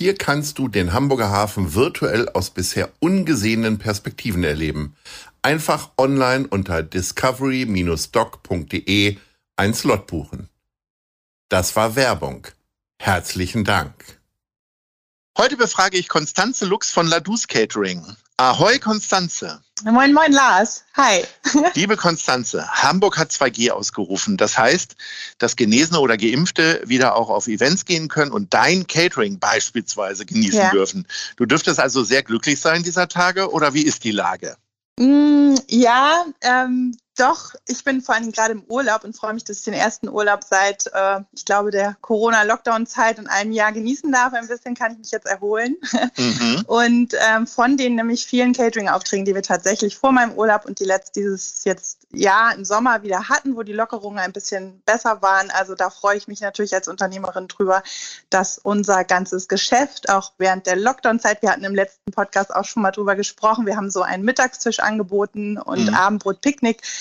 Hier kannst du den Hamburger Hafen virtuell aus bisher ungesehenen Perspektiven erleben. Einfach online unter discovery-doc.de ein Slot buchen. Das war Werbung. Herzlichen Dank. Heute befrage ich Konstanze Lux von Ladus Catering. Ahoi, Konstanze. Moin, moin, Lars. Hi. Liebe Konstanze, Hamburg hat 2G ausgerufen. Das heißt, dass Genesene oder Geimpfte wieder auch auf Events gehen können und dein Catering beispielsweise genießen ja. dürfen. Du dürftest also sehr glücklich sein dieser Tage oder wie ist die Lage? Mm, ja, ähm, doch, ich bin vor allem gerade im Urlaub und freue mich, dass ich den ersten Urlaub seit, äh, ich glaube, der Corona-Lockdown-Zeit in einem Jahr genießen darf. Ein bisschen kann ich mich jetzt erholen. Mhm. Und ähm, von den nämlich vielen Catering-Aufträgen, die wir tatsächlich vor meinem Urlaub und die letzte dieses jetzt Jahr im Sommer wieder hatten, wo die Lockerungen ein bisschen besser waren. Also da freue ich mich natürlich als Unternehmerin drüber, dass unser ganzes Geschäft auch während der Lockdown-Zeit, wir hatten im letzten Podcast auch schon mal drüber gesprochen, wir haben so einen Mittagstisch angeboten und mhm. Abendbrot-Picknick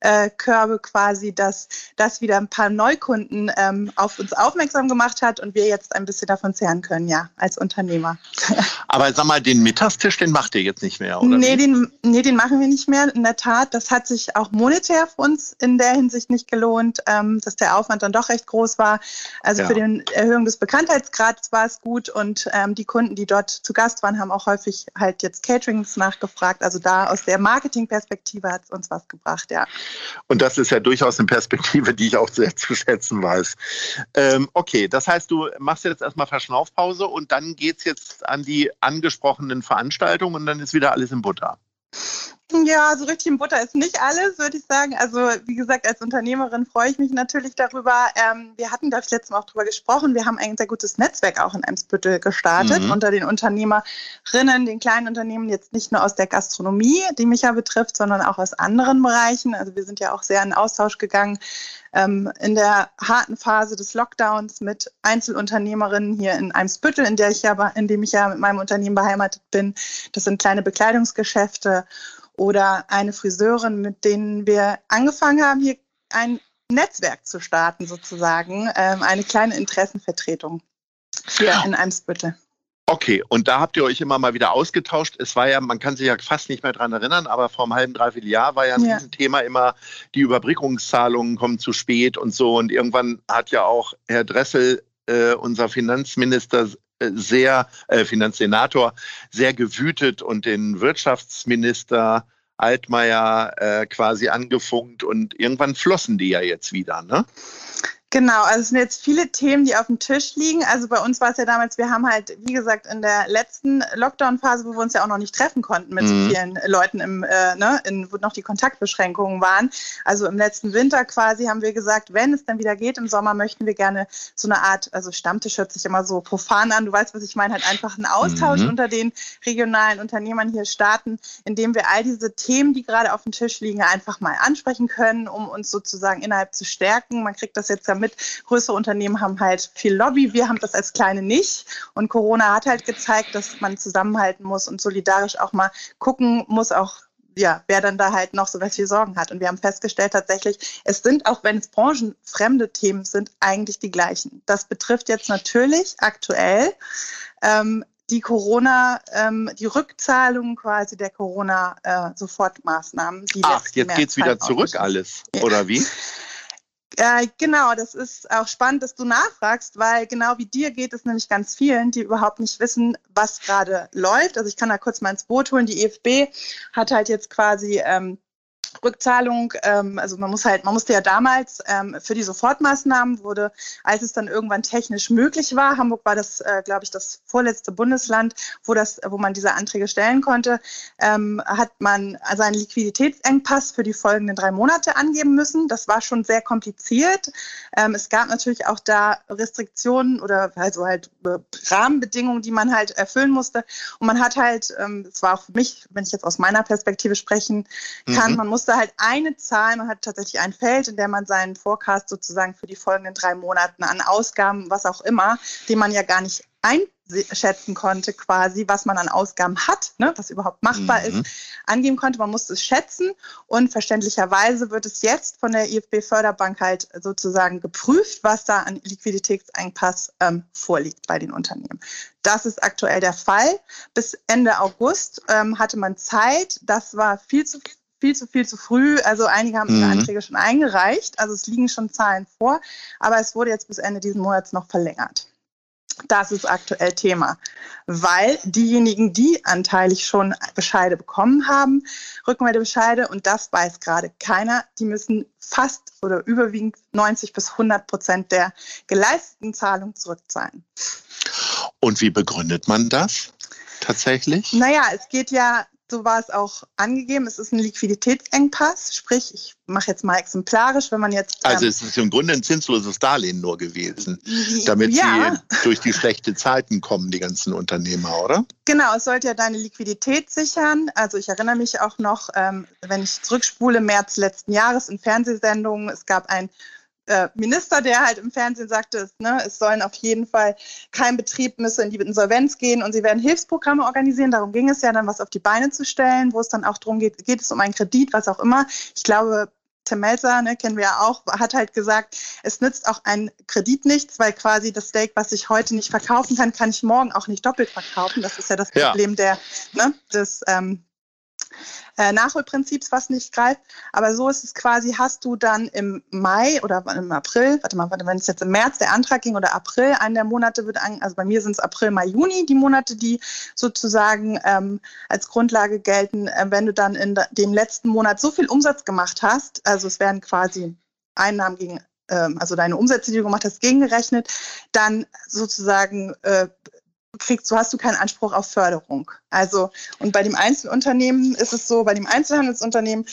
äh, Körbe quasi, dass das wieder ein paar Neukunden ähm, auf uns aufmerksam gemacht hat und wir jetzt ein bisschen davon zehren können, ja, als Unternehmer. Aber sag mal, den Mittagstisch, den macht ihr jetzt nicht mehr, oder? Nee, den, nee, den machen wir nicht mehr. In der Tat, das hat sich auch monetär für uns in der Hinsicht nicht gelohnt, ähm, dass der Aufwand dann doch recht groß war. Also ja. für die Erhöhung des Bekanntheitsgrads war es gut und ähm, die Kunden, die dort zu Gast waren, haben auch häufig halt jetzt Caterings nachgefragt. Also da aus der Marketingperspektive hat es uns was gebracht, ja. Und das ist ja durchaus eine Perspektive, die ich auch sehr zu schätzen weiß. Ähm, okay, das heißt, du machst jetzt erstmal Verschnaufpause und dann geht es jetzt an die angesprochenen Veranstaltungen und dann ist wieder alles in Butter. Ja, so richtig in Butter ist nicht alles, würde ich sagen. Also wie gesagt, als Unternehmerin freue ich mich natürlich darüber. Ähm, wir hatten, glaube ich, letztes Mal auch darüber gesprochen. Wir haben ein sehr gutes Netzwerk auch in Eimsbüttel gestartet mhm. unter den Unternehmerinnen, den kleinen Unternehmen, jetzt nicht nur aus der Gastronomie, die mich ja betrifft, sondern auch aus anderen Bereichen. Also wir sind ja auch sehr in Austausch gegangen ähm, in der harten Phase des Lockdowns mit Einzelunternehmerinnen hier in Eimsbüttel, in der ich ja, in dem ich ja mit meinem Unternehmen beheimatet bin. Das sind kleine Bekleidungsgeschäfte oder eine Friseurin, mit denen wir angefangen haben, hier ein Netzwerk zu starten, sozusagen, ähm, eine kleine Interessenvertretung hier in Eimsbüttel. Okay, und da habt ihr euch immer mal wieder ausgetauscht. Es war ja, man kann sich ja fast nicht mehr dran erinnern, aber vor einem halben, dreiviertel Jahr war ja, ja. ein Thema immer, die Überbrückungszahlungen kommen zu spät und so. Und irgendwann hat ja auch Herr Dressel, äh, unser Finanzminister, sehr, äh, Finanzsenator, sehr gewütet und den Wirtschaftsminister Altmaier äh, quasi angefunkt und irgendwann flossen die ja jetzt wieder, ne? Genau, also es sind jetzt viele Themen, die auf dem Tisch liegen. Also bei uns war es ja damals, wir haben halt, wie gesagt, in der letzten Lockdown-Phase, wo wir uns ja auch noch nicht treffen konnten mit mhm. so vielen Leuten, im, äh, ne, in, wo noch die Kontaktbeschränkungen waren. Also im letzten Winter quasi haben wir gesagt, wenn es dann wieder geht im Sommer, möchten wir gerne so eine Art, also Stammtisch hört sich immer so profan an, du weißt, was ich meine, halt einfach einen Austausch mhm. unter den regionalen Unternehmern hier starten, indem wir all diese Themen, die gerade auf dem Tisch liegen, einfach mal ansprechen können, um uns sozusagen innerhalb zu stärken. Man kriegt das jetzt ja mit. Größere Unternehmen haben halt viel Lobby. Wir haben das als kleine nicht. Und Corona hat halt gezeigt, dass man zusammenhalten muss und solidarisch auch mal gucken muss, auch ja, wer dann da halt noch so welche Sorgen hat. Und wir haben festgestellt tatsächlich, es sind, auch wenn es branchenfremde Themen sind, eigentlich die gleichen. Das betrifft jetzt natürlich aktuell ähm, die Corona, ähm, die Rückzahlung quasi der Corona-Sofortmaßnahmen. Äh, Ach, jetzt geht es wieder zurück alles, oder wie? Äh, genau, das ist auch spannend, dass du nachfragst, weil genau wie dir geht es nämlich ganz vielen, die überhaupt nicht wissen, was gerade läuft. Also ich kann da kurz mal ins Boot holen. Die EFB hat halt jetzt quasi ähm, Rückzahlung, ähm, also man muss halt, man musste ja damals ähm, für die Sofortmaßnahmen wurde, als es dann irgendwann technisch möglich war, Hamburg war das, äh, glaube ich, das vorletzte Bundesland, wo das, wo man diese Anträge stellen konnte, ähm, hat man also einen Liquiditätsengpass für die folgenden drei Monate angeben müssen. Das war schon sehr kompliziert. Ähm, es gab natürlich auch da Restriktionen oder also halt äh, Rahmenbedingungen, die man halt erfüllen musste. Und man hat halt, ähm, es war auch für mich, wenn ich jetzt aus meiner Perspektive sprechen kann, mhm. man musste halt eine Zahl, man hat tatsächlich ein Feld, in dem man seinen Forecast sozusagen für die folgenden drei Monate an Ausgaben, was auch immer, den man ja gar nicht einschätzen konnte, quasi, was man an Ausgaben hat, ne, was überhaupt machbar mhm. ist, angeben konnte. Man musste es schätzen und verständlicherweise wird es jetzt von der IFB-Förderbank halt sozusagen geprüft, was da an Liquiditätsengpass ähm, vorliegt bei den Unternehmen. Das ist aktuell der Fall. Bis Ende August ähm, hatte man Zeit. Das war viel zu viel zu viel zu früh. Also einige haben ihre mhm. Anträge schon eingereicht. Also es liegen schon Zahlen vor. Aber es wurde jetzt bis Ende dieses Monats noch verlängert. Das ist aktuell Thema, weil diejenigen, die anteilig schon Bescheide bekommen haben, Rückmeldebescheide, und das weiß gerade keiner, die müssen fast oder überwiegend 90 bis 100 Prozent der geleisteten Zahlung zurückzahlen. Und wie begründet man das tatsächlich? Naja, es geht ja so war es auch angegeben. Es ist ein Liquiditätsengpass, sprich, ich mache jetzt mal exemplarisch, wenn man jetzt. Also ähm, es ist im Grunde ein zinsloses Darlehen nur gewesen, damit ja. sie durch die schlechten Zeiten kommen, die ganzen Unternehmer, oder? Genau, es sollte ja deine Liquidität sichern. Also ich erinnere mich auch noch, ähm, wenn ich zurückspule, März letzten Jahres in Fernsehsendungen, es gab ein äh, Minister, der halt im Fernsehen sagte, ne, es sollen auf jeden Fall kein Betrieb müsse in die Insolvenz gehen und sie werden Hilfsprogramme organisieren. Darum ging es ja dann, was auf die Beine zu stellen, wo es dann auch darum geht, geht es um einen Kredit, was auch immer. Ich glaube, Tim Melzer, ne, kennen wir ja auch, hat halt gesagt, es nützt auch ein Kredit nichts, weil quasi das Steak, was ich heute nicht verkaufen kann, kann ich morgen auch nicht doppelt verkaufen. Das ist ja das ja. Problem der, ne, des, ähm, äh, Nachholprinzips, was nicht greift. Aber so ist es quasi, hast du dann im Mai oder im April, warte mal, wenn es jetzt im März der Antrag ging oder April, einen der Monate wird, an, also bei mir sind es April, Mai, Juni, die Monate, die sozusagen ähm, als Grundlage gelten, äh, wenn du dann in dem letzten Monat so viel Umsatz gemacht hast, also es werden quasi Einnahmen gegen ähm, also deine Umsätze, die du gemacht hast, gegengerechnet, dann sozusagen äh, kriegst, so hast du keinen Anspruch auf Förderung. Also, und bei dem Einzelunternehmen ist es so, bei dem Einzelhandelsunternehmen,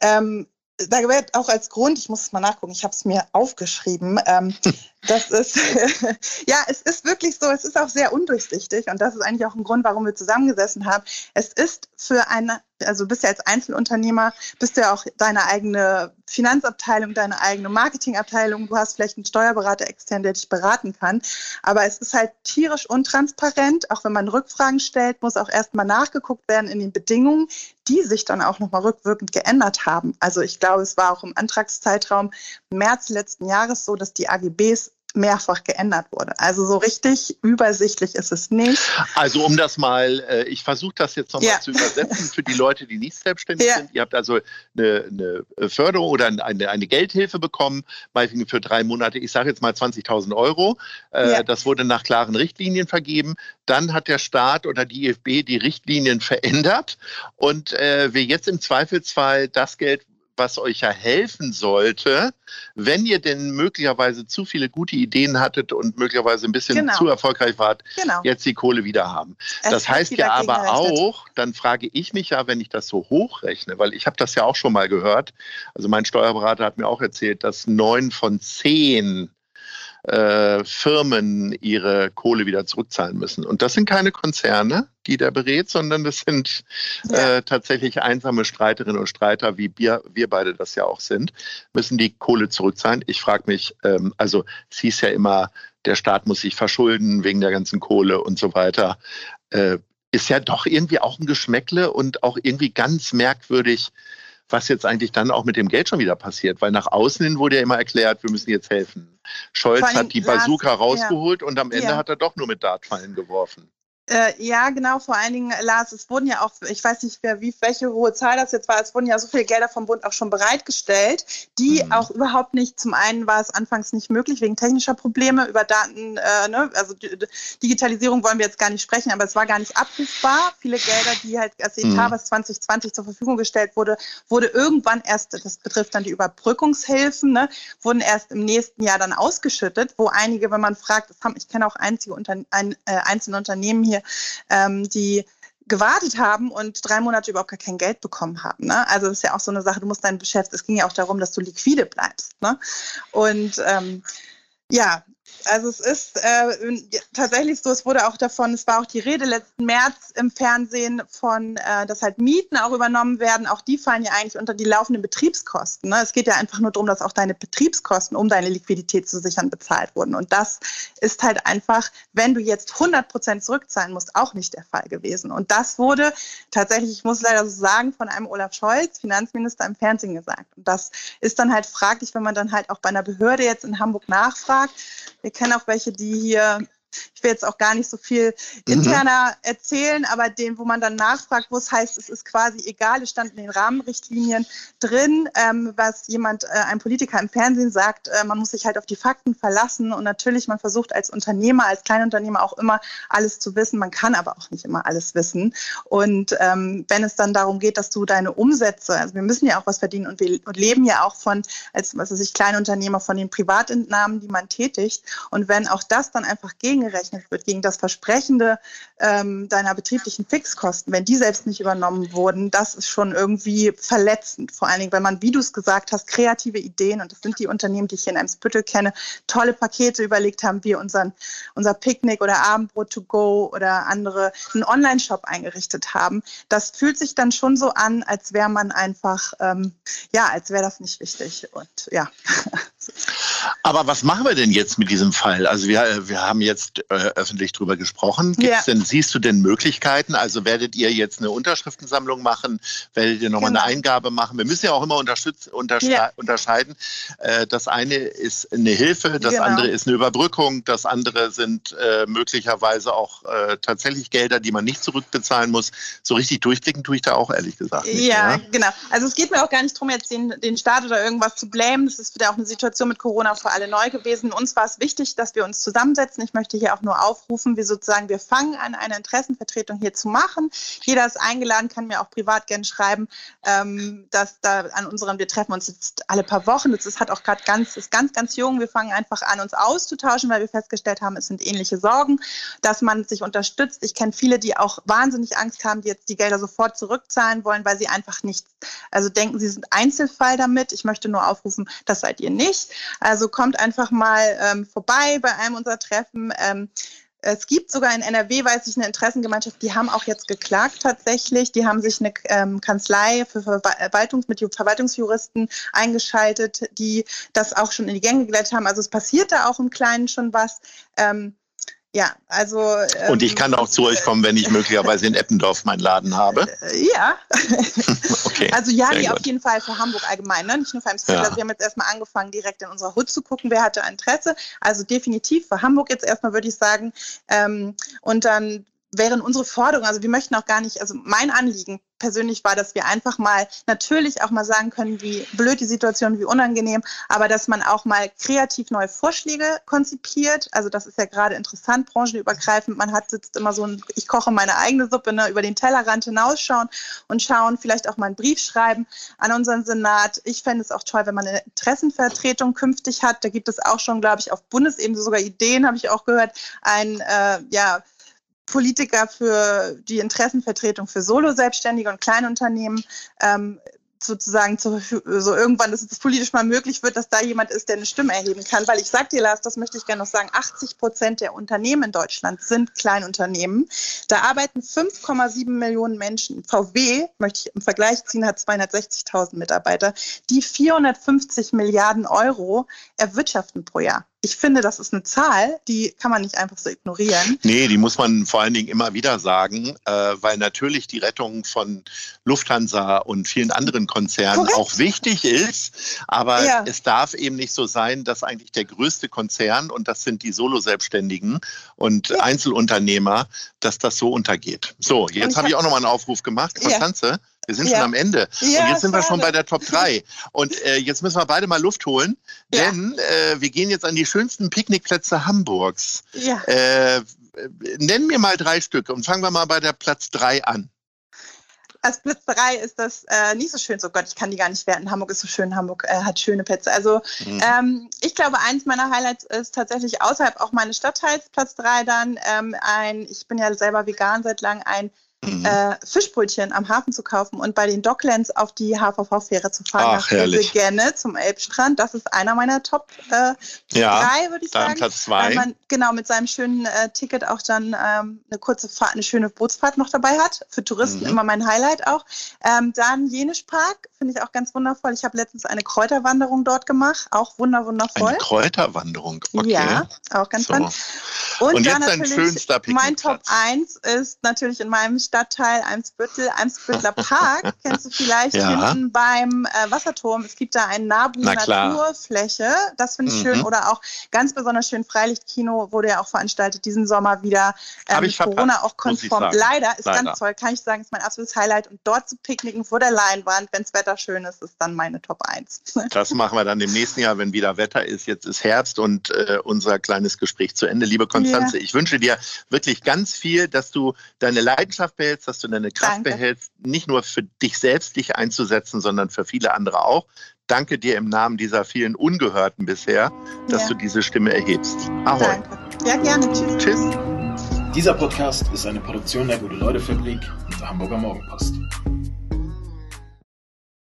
ähm, da wird auch als Grund, ich muss es mal nachgucken, ich habe es mir aufgeschrieben, ähm, das ist, ja, es ist wirklich so, es ist auch sehr undurchsichtig und das ist eigentlich auch ein Grund, warum wir zusammengesessen haben. Es ist für eine, also bist ja als Einzelunternehmer, bist du ja auch deine eigene Finanzabteilung, deine eigene Marketingabteilung, du hast vielleicht einen Steuerberater extern, der dich beraten kann, aber es ist halt tierisch untransparent, auch wenn man Rückfragen stellt, muss auch erstmal nachgeguckt werden in den Bedingungen, die sich dann auch nochmal rückwirkend geändert haben. Also ich glaube, es war auch im Antragszeitraum März letzten Jahres so, dass die AGBs mehrfach geändert wurde. Also so richtig übersichtlich ist es nicht. Also um das mal, äh, ich versuche das jetzt nochmal ja. zu übersetzen für die Leute, die nicht selbstständig ja. sind. Ihr habt also eine, eine Förderung oder eine, eine, Geldhilfe bekommen, meinetwegen für drei Monate, ich sage jetzt mal 20.000 Euro. Äh, ja. Das wurde nach klaren Richtlinien vergeben. Dann hat der Staat oder die IFB die Richtlinien verändert und äh, wir jetzt im Zweifelsfall das Geld, was euch ja helfen sollte, wenn ihr denn möglicherweise zu viele gute Ideen hattet und möglicherweise ein bisschen genau. zu erfolgreich wart, genau. jetzt die Kohle wieder haben. Es das heißt ja aber auch, dann frage ich mich ja, wenn ich das so hochrechne, weil ich habe das ja auch schon mal gehört, also mein Steuerberater hat mir auch erzählt, dass neun von zehn äh, Firmen ihre Kohle wieder zurückzahlen müssen. Und das sind keine Konzerne, die der berät, sondern das sind ja. äh, tatsächlich einsame Streiterinnen und Streiter, wie wir, wir beide das ja auch sind, müssen die Kohle zurückzahlen. Ich frage mich, ähm, also es hieß ja immer, der Staat muss sich verschulden wegen der ganzen Kohle und so weiter. Äh, ist ja doch irgendwie auch ein Geschmäckle und auch irgendwie ganz merkwürdig, was jetzt eigentlich dann auch mit dem Geld schon wieder passiert, weil nach außen hin wurde ja immer erklärt, wir müssen jetzt helfen. Scholz hat die Bazooka rausgeholt ja. und am Ende ja. hat er doch nur mit Dartfallen geworfen. Äh, ja, genau, vor allen Dingen, Lars, es wurden ja auch, ich weiß nicht, wer, wie, welche hohe Zahl das jetzt war, es wurden ja so viele Gelder vom Bund auch schon bereitgestellt, die mhm. auch überhaupt nicht, zum einen war es anfangs nicht möglich wegen technischer Probleme über Daten, äh, ne, also Digitalisierung wollen wir jetzt gar nicht sprechen, aber es war gar nicht abrufbar. Viele Gelder, die halt als Etat, mhm. was 2020 zur Verfügung gestellt wurde, wurde irgendwann erst, das betrifft dann die Überbrückungshilfen, ne, wurden erst im nächsten Jahr dann ausgeschüttet, wo einige, wenn man fragt, das haben, ich kenne auch einzige Unter, ein, äh, einzelne Unternehmen hier, ähm, die gewartet haben und drei Monate überhaupt gar kein Geld bekommen haben. Ne? Also das ist ja auch so eine Sache, du musst dein Geschäft, es ging ja auch darum, dass du liquide bleibst. Ne? Und ähm, ja, also es ist äh, tatsächlich so, es wurde auch davon, es war auch die Rede letzten März im Fernsehen von, äh, dass halt Mieten auch übernommen werden. Auch die fallen ja eigentlich unter die laufenden Betriebskosten. Ne? Es geht ja einfach nur darum, dass auch deine Betriebskosten, um deine Liquidität zu sichern, bezahlt wurden. Und das ist halt einfach, wenn du jetzt 100 Prozent zurückzahlen musst, auch nicht der Fall gewesen. Und das wurde tatsächlich, ich muss leider so sagen, von einem Olaf Scholz, Finanzminister, im Fernsehen gesagt. Und das ist dann halt fraglich, wenn man dann halt auch bei einer Behörde jetzt in Hamburg nachfragt. Wir kenne auch welche, die hier ich will jetzt auch gar nicht so viel mhm. interner mhm. erzählen, aber den, wo man dann nachfragt, wo es heißt, es ist quasi egal, es stand in den Rahmenrichtlinien drin, ähm, was jemand, äh, ein Politiker im Fernsehen sagt, äh, man muss sich halt auf die Fakten verlassen und natürlich, man versucht als Unternehmer, als Kleinunternehmer auch immer alles zu wissen, man kann aber auch nicht immer alles wissen und ähm, wenn es dann darum geht, dass du deine Umsätze, also wir müssen ja auch was verdienen und wir und leben ja auch von, als was weiß ich, Kleinunternehmer von den Privatentnahmen, die man tätigt und wenn auch das dann einfach gegengerechnet gerechnet wird gegen das Versprechende ähm, deiner betrieblichen Fixkosten, wenn die selbst nicht übernommen wurden, das ist schon irgendwie verletzend. Vor allen Dingen, wenn man, wie du es gesagt hast, kreative Ideen, und das sind die Unternehmen, die ich hier in Eimsbüttel kenne, tolle Pakete überlegt haben, wie unseren, unser Picknick oder Abendbrot to go oder andere einen Online-Shop eingerichtet haben. Das fühlt sich dann schon so an, als wäre man einfach, ähm, ja, als wäre das nicht wichtig. Und ja. Aber was machen wir denn jetzt mit diesem Fall? Also wir, wir haben jetzt äh, öffentlich drüber gesprochen. Gibt's ja. denn, siehst du denn Möglichkeiten? Also werdet ihr jetzt eine Unterschriftensammlung machen? Werdet ihr nochmal genau. eine Eingabe machen? Wir müssen ja auch immer untersche ja. unterscheiden. Äh, das eine ist eine Hilfe, das genau. andere ist eine Überbrückung, das andere sind äh, möglicherweise auch äh, tatsächlich Gelder, die man nicht zurückbezahlen muss. So richtig durchblicken tue ich da auch ehrlich gesagt nicht. Ja, ja, genau. Also es geht mir auch gar nicht darum, jetzt den, den Staat oder irgendwas zu blamen. Das ist wieder auch eine Situation mit Corona für alle neu gewesen. Uns war es wichtig, dass wir uns zusammensetzen. Ich möchte hier auch nur aufrufen, wir sozusagen, wir fangen an, eine Interessenvertretung hier zu machen. Jeder ist eingeladen, kann mir auch privat gerne schreiben, ähm, dass da an unseren, wir treffen uns jetzt alle paar Wochen. Das ist, hat auch gerade ganz, ist ganz, ganz jung. Wir fangen einfach an, uns auszutauschen, weil wir festgestellt haben, es sind ähnliche Sorgen, dass man sich unterstützt. Ich kenne viele, die auch wahnsinnig Angst haben, die jetzt die Gelder sofort zurückzahlen wollen, weil sie einfach nicht, also denken, sie sind Einzelfall damit. Ich möchte nur aufrufen, das seid ihr nicht. Also kommt einfach mal ähm, vorbei bei einem unserer Treffen. Ähm, es gibt sogar in NRW, weiß ich, eine Interessengemeinschaft, die haben auch jetzt geklagt tatsächlich. Die haben sich eine ähm, Kanzlei für Verwaltungs mit Verwaltungsjuristen eingeschaltet, die das auch schon in die Gänge geleitet haben. Also es passiert da auch im Kleinen schon was. Ähm, ja, also. Ähm, und ich kann auch zu euch kommen, wenn ich möglicherweise in Eppendorf meinen Laden habe. Äh, ja. okay. Also ja, die auf jeden Fall für Hamburg allgemein, ne? nicht nur für Amsterdam. Ja. Also wir haben jetzt erstmal angefangen, direkt in unserer Hut zu gucken, wer hatte Interesse. Also definitiv für Hamburg jetzt erstmal würde ich sagen. Ähm, und dann wären unsere Forderungen, also wir möchten auch gar nicht, also mein Anliegen persönlich war, dass wir einfach mal natürlich auch mal sagen können, wie blöd die Situation, wie unangenehm, aber dass man auch mal kreativ neue Vorschläge konzipiert. Also das ist ja gerade interessant, branchenübergreifend. Man hat sitzt immer so ein, ich koche meine eigene Suppe, ne, über den Tellerrand hinausschauen und schauen, vielleicht auch mal einen Brief schreiben an unseren Senat. Ich fände es auch toll, wenn man eine Interessenvertretung künftig hat. Da gibt es auch schon, glaube ich, auf Bundesebene sogar Ideen, habe ich auch gehört, ein, äh, ja, Politiker für die Interessenvertretung für Solo-Selbstständige und Kleinunternehmen ähm, sozusagen zu, so irgendwann, dass es politisch mal möglich wird, dass da jemand ist, der eine Stimme erheben kann. Weil ich sage dir, Lars, das möchte ich gerne noch sagen, 80 Prozent der Unternehmen in Deutschland sind Kleinunternehmen. Da arbeiten 5,7 Millionen Menschen. VW, möchte ich im Vergleich ziehen, hat 260.000 Mitarbeiter, die 450 Milliarden Euro erwirtschaften pro Jahr. Ich finde, das ist eine Zahl, die kann man nicht einfach so ignorieren. Nee, die muss man vor allen Dingen immer wieder sagen, äh, weil natürlich die Rettung von Lufthansa und vielen anderen Konzernen Korrekt. auch wichtig ist. Aber ja. es darf eben nicht so sein, dass eigentlich der größte Konzern, und das sind die Solo-Selbstständigen und ja. Einzelunternehmer, dass das so untergeht. So, jetzt habe ich auch nochmal einen Aufruf gemacht. Konstanze, ja. Wir sind schon am Ende. und jetzt sind wir schon bei der Top 3. Und äh, jetzt müssen wir beide mal Luft holen, denn äh, wir gehen jetzt an die schönsten Picknickplätze Hamburgs. Ja. Äh, nenn mir mal drei Stücke und fangen wir mal bei der Platz 3 an. Als Platz 3 ist das äh, nicht so schön. So Gott, ich kann die gar nicht werten. Hamburg ist so schön. Hamburg äh, hat schöne Plätze. Also mhm. ähm, ich glaube, eins meiner Highlights ist tatsächlich außerhalb auch meines Stadtteils Platz 3 dann ähm, ein, ich bin ja selber vegan seit langem, ein mhm. äh, Fischbrötchen am Hafen zu kaufen und bei den Docklands auf die HVV-Fähre zu fahren Ach, nach gerne zum Elbstrand. Das ist einer meiner Top äh, ja, drei, würde ich dann sagen. Platz zwei. Weil man genau mit seinem schönen äh, Ticket auch dann ähm, eine kurze Fahrt, eine schöne Bootsfahrt noch dabei hat. Für Touristen mhm. immer mein Highlight auch. Ähm, dann Jenisch Park finde ich auch ganz wundervoll. Ich habe letztens eine Kräuterwanderung dort gemacht, auch wunder wundervoll. Eine Kräuterwanderung, okay. Ja, auch ganz so. spannend. Und, und jetzt dein schönster Mein Top 1 ist natürlich in meinem Stadtteil Eimsbüttel, Eimsbüttler Park. Kennst du vielleicht ja. hinten beim äh, Wasserturm? Es gibt da ein Nabu Na Naturfläche. Das finde ich mhm. schön. Oder auch ganz besonders schön Freilichtkino wurde ja auch veranstaltet diesen Sommer wieder. Ähm, ich Corona auch konform. Leider ist Leider. ganz toll, kann ich sagen, ist mein absolutes Highlight. Und dort zu picknicken vor der Leinwand, wenn das Wetter schön ist, ist dann meine Top 1. Das machen wir dann im nächsten Jahr, wenn wieder Wetter ist. Jetzt ist Herbst und äh, unser kleines Gespräch zu Ende. Liebe Konstanze, ja. ich wünsche dir wirklich ganz viel, dass du deine Leidenschaft behältst, dass du deine Kraft Danke. behältst, nicht nur für dich selbst dich einzusetzen, sondern für viele andere auch. Danke dir im Namen dieser vielen Ungehörten bisher, dass ja. du diese Stimme erhebst. Ahoi. Danke. Ja, gerne. Tschüss. Tschüss. Dieser Podcast ist eine Produktion der Gute-Leute-Fabrik und der Hamburger Morgenpost.